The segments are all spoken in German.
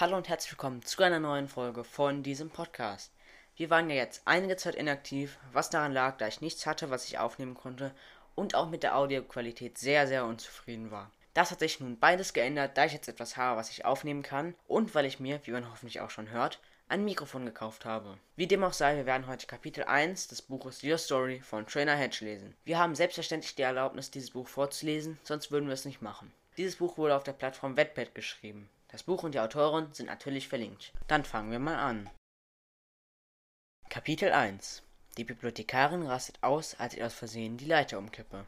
Hallo und herzlich willkommen zu einer neuen Folge von diesem Podcast. Wir waren ja jetzt einige Zeit inaktiv, was daran lag, da ich nichts hatte, was ich aufnehmen konnte und auch mit der Audioqualität sehr, sehr unzufrieden war. Das hat sich nun beides geändert, da ich jetzt etwas habe, was ich aufnehmen kann und weil ich mir, wie man hoffentlich auch schon hört, ein Mikrofon gekauft habe. Wie dem auch sei, wir werden heute Kapitel 1 des Buches Your Story von Trainer Hedge lesen. Wir haben selbstverständlich die Erlaubnis, dieses Buch vorzulesen, sonst würden wir es nicht machen. Dieses Buch wurde auf der Plattform Wattpad geschrieben. Das Buch und die Autorin sind natürlich verlinkt. Dann fangen wir mal an. Kapitel 1 Die Bibliothekarin rastet aus, als ich aus Versehen die Leiter umkippe.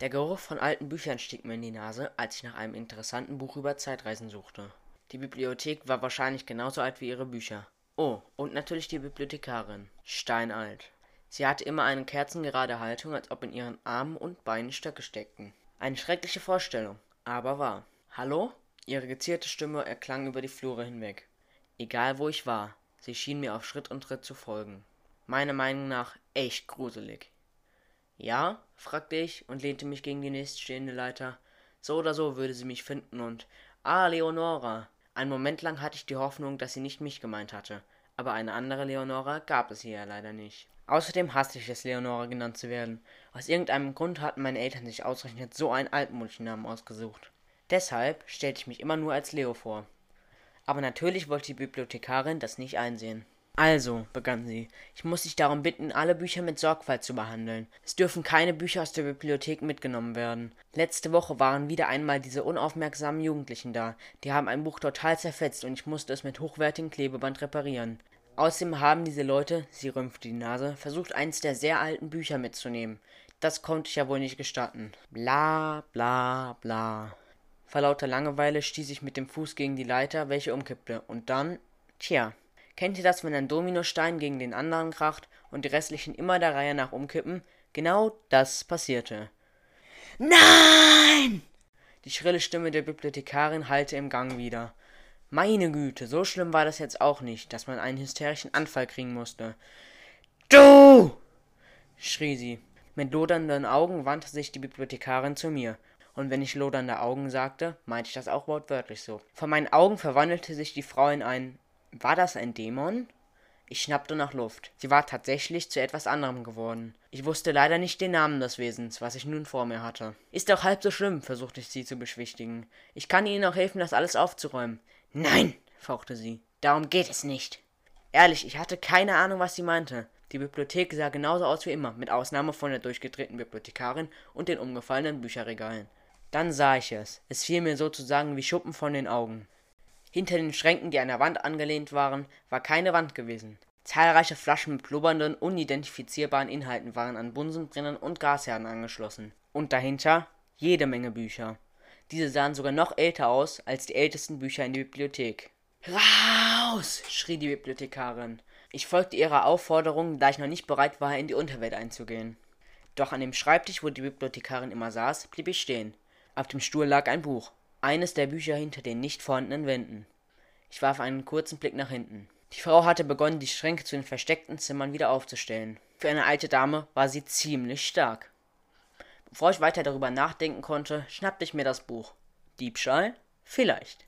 Der Geruch von alten Büchern stieg mir in die Nase, als ich nach einem interessanten Buch über Zeitreisen suchte. Die Bibliothek war wahrscheinlich genauso alt wie ihre Bücher. Oh, und natürlich die Bibliothekarin. Steinalt. Sie hatte immer eine kerzengerade Haltung, als ob in ihren Armen und Beinen Stöcke steckten. Eine schreckliche Vorstellung, aber wahr. Hallo? Ihre gezierte Stimme erklang über die Flure hinweg. Egal wo ich war, sie schien mir auf Schritt und Tritt zu folgen. Meiner Meinung nach echt gruselig. Ja? fragte ich und lehnte mich gegen die nächststehende Leiter. So oder so würde sie mich finden und. Ah, Leonora! Einen Moment lang hatte ich die Hoffnung, dass sie nicht mich gemeint hatte, aber eine andere Leonora gab es hier ja leider nicht. Außerdem hasste ich es, Leonora genannt zu werden. Aus irgendeinem Grund hatten meine Eltern sich ausgerechnet so einen altmodischen Namen ausgesucht. Deshalb stellte ich mich immer nur als Leo vor. Aber natürlich wollte die Bibliothekarin das nicht einsehen. Also, begann sie, ich muss dich darum bitten, alle Bücher mit Sorgfalt zu behandeln. Es dürfen keine Bücher aus der Bibliothek mitgenommen werden. Letzte Woche waren wieder einmal diese unaufmerksamen Jugendlichen da. Die haben ein Buch total zerfetzt und ich musste es mit hochwertigem Klebeband reparieren. Außerdem haben diese Leute, sie rümpfte die Nase, versucht, eins der sehr alten Bücher mitzunehmen. Das konnte ich ja wohl nicht gestatten. Bla bla bla. Vor lauter Langeweile stieß ich mit dem Fuß gegen die Leiter, welche umkippte, und dann, tja, Kennt ihr das, wenn ein Dominostein gegen den anderen kracht und die restlichen immer der Reihe nach umkippen? Genau das passierte. Nein! Die schrille Stimme der Bibliothekarin hallte im Gang wieder. Meine Güte, so schlimm war das jetzt auch nicht, dass man einen hysterischen Anfall kriegen musste. Du! schrie sie. Mit lodernden Augen wandte sich die Bibliothekarin zu mir. Und wenn ich lodernde Augen sagte, meinte ich das auch wortwörtlich so. Vor meinen Augen verwandelte sich die Frau in ein war das ein Dämon? Ich schnappte nach Luft. Sie war tatsächlich zu etwas anderem geworden. Ich wusste leider nicht den Namen des Wesens, was ich nun vor mir hatte. Ist doch halb so schlimm, versuchte ich sie zu beschwichtigen. Ich kann Ihnen auch helfen, das alles aufzuräumen. Nein, fauchte sie. Darum geht es nicht. Ehrlich, ich hatte keine Ahnung, was sie meinte. Die Bibliothek sah genauso aus wie immer, mit Ausnahme von der durchgedrehten Bibliothekarin und den umgefallenen Bücherregalen. Dann sah ich es. Es fiel mir sozusagen wie Schuppen von den Augen. Hinter den Schränken, die an der Wand angelehnt waren, war keine Wand gewesen. Zahlreiche Flaschen mit blubbernden, unidentifizierbaren Inhalten waren an Bunsenbrennern und Gasherden angeschlossen. Und dahinter jede Menge Bücher. Diese sahen sogar noch älter aus als die ältesten Bücher in der Bibliothek. Raus! schrie die Bibliothekarin. Ich folgte ihrer Aufforderung, da ich noch nicht bereit war, in die Unterwelt einzugehen. Doch an dem Schreibtisch, wo die Bibliothekarin immer saß, blieb ich stehen. Auf dem Stuhl lag ein Buch eines der Bücher hinter den nicht vorhandenen Wänden. Ich warf einen kurzen Blick nach hinten. Die Frau hatte begonnen, die Schränke zu den versteckten Zimmern wieder aufzustellen. Für eine alte Dame war sie ziemlich stark. Bevor ich weiter darüber nachdenken konnte, schnappte ich mir das Buch. Diebstahl? Vielleicht.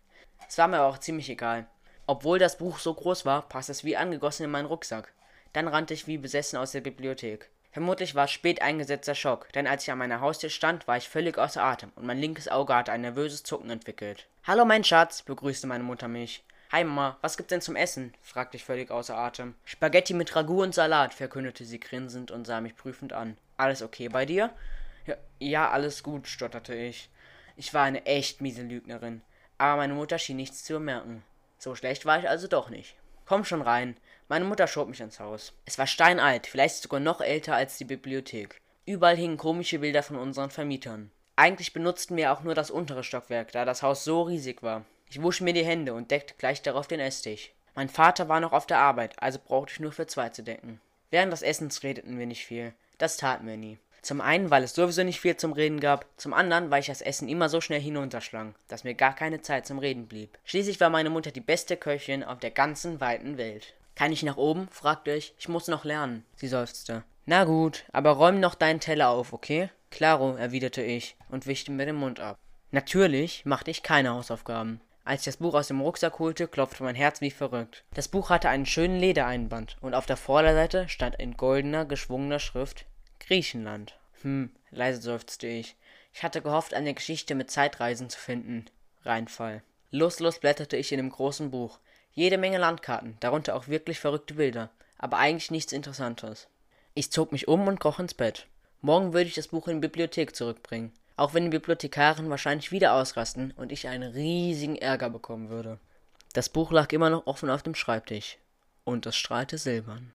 Es war mir aber auch ziemlich egal. Obwohl das Buch so groß war, passte es wie angegossen in meinen Rucksack. Dann rannte ich wie besessen aus der Bibliothek. Vermutlich war es spät eingesetzter Schock, denn als ich an meiner Haustür stand, war ich völlig außer Atem und mein linkes Auge hatte ein nervöses Zucken entwickelt. Hallo, mein Schatz, begrüßte meine Mutter mich. Hi Mama, was gibt's denn zum Essen? fragte ich völlig außer Atem. Spaghetti mit Ragout und Salat, verkündete sie grinsend und sah mich prüfend an. Alles okay bei dir? Ja, ja, alles gut, stotterte ich. Ich war eine echt miese Lügnerin, aber meine Mutter schien nichts zu bemerken. So schlecht war ich also doch nicht. Komm schon rein. Meine Mutter schob mich ins Haus. Es war steinalt, vielleicht sogar noch älter als die Bibliothek. Überall hingen komische Bilder von unseren Vermietern. Eigentlich benutzten wir auch nur das untere Stockwerk, da das Haus so riesig war. Ich wusch mir die Hände und deckte gleich darauf den Esstisch. Mein Vater war noch auf der Arbeit, also brauchte ich nur für zwei zu decken. Während des Essens redeten wir nicht viel. Das taten wir nie. Zum einen, weil es sowieso nicht viel zum Reden gab, zum anderen, weil ich das Essen immer so schnell hinunterschlang, dass mir gar keine Zeit zum Reden blieb. Schließlich war meine Mutter die beste Köchin auf der ganzen weiten Welt. Kann ich nach oben? fragte ich. Ich muss noch lernen. Sie seufzte. Na gut, aber räum noch deinen Teller auf, okay? Klaro, erwiderte ich und wischte mir den Mund ab. Natürlich machte ich keine Hausaufgaben. Als ich das Buch aus dem Rucksack holte, klopfte mein Herz wie verrückt. Das Buch hatte einen schönen Ledereinband und auf der Vorderseite stand in goldener, geschwungener Schrift Griechenland. Hm, leise seufzte ich. Ich hatte gehofft, eine Geschichte mit Zeitreisen zu finden. Reinfall. Lustlos blätterte ich in dem großen Buch. Jede Menge Landkarten, darunter auch wirklich verrückte Bilder, aber eigentlich nichts Interessantes. Ich zog mich um und kroch ins Bett. Morgen würde ich das Buch in die Bibliothek zurückbringen, auch wenn die Bibliothekarin wahrscheinlich wieder ausrasten und ich einen riesigen Ärger bekommen würde. Das Buch lag immer noch offen auf dem Schreibtisch, und es strahlte silbern.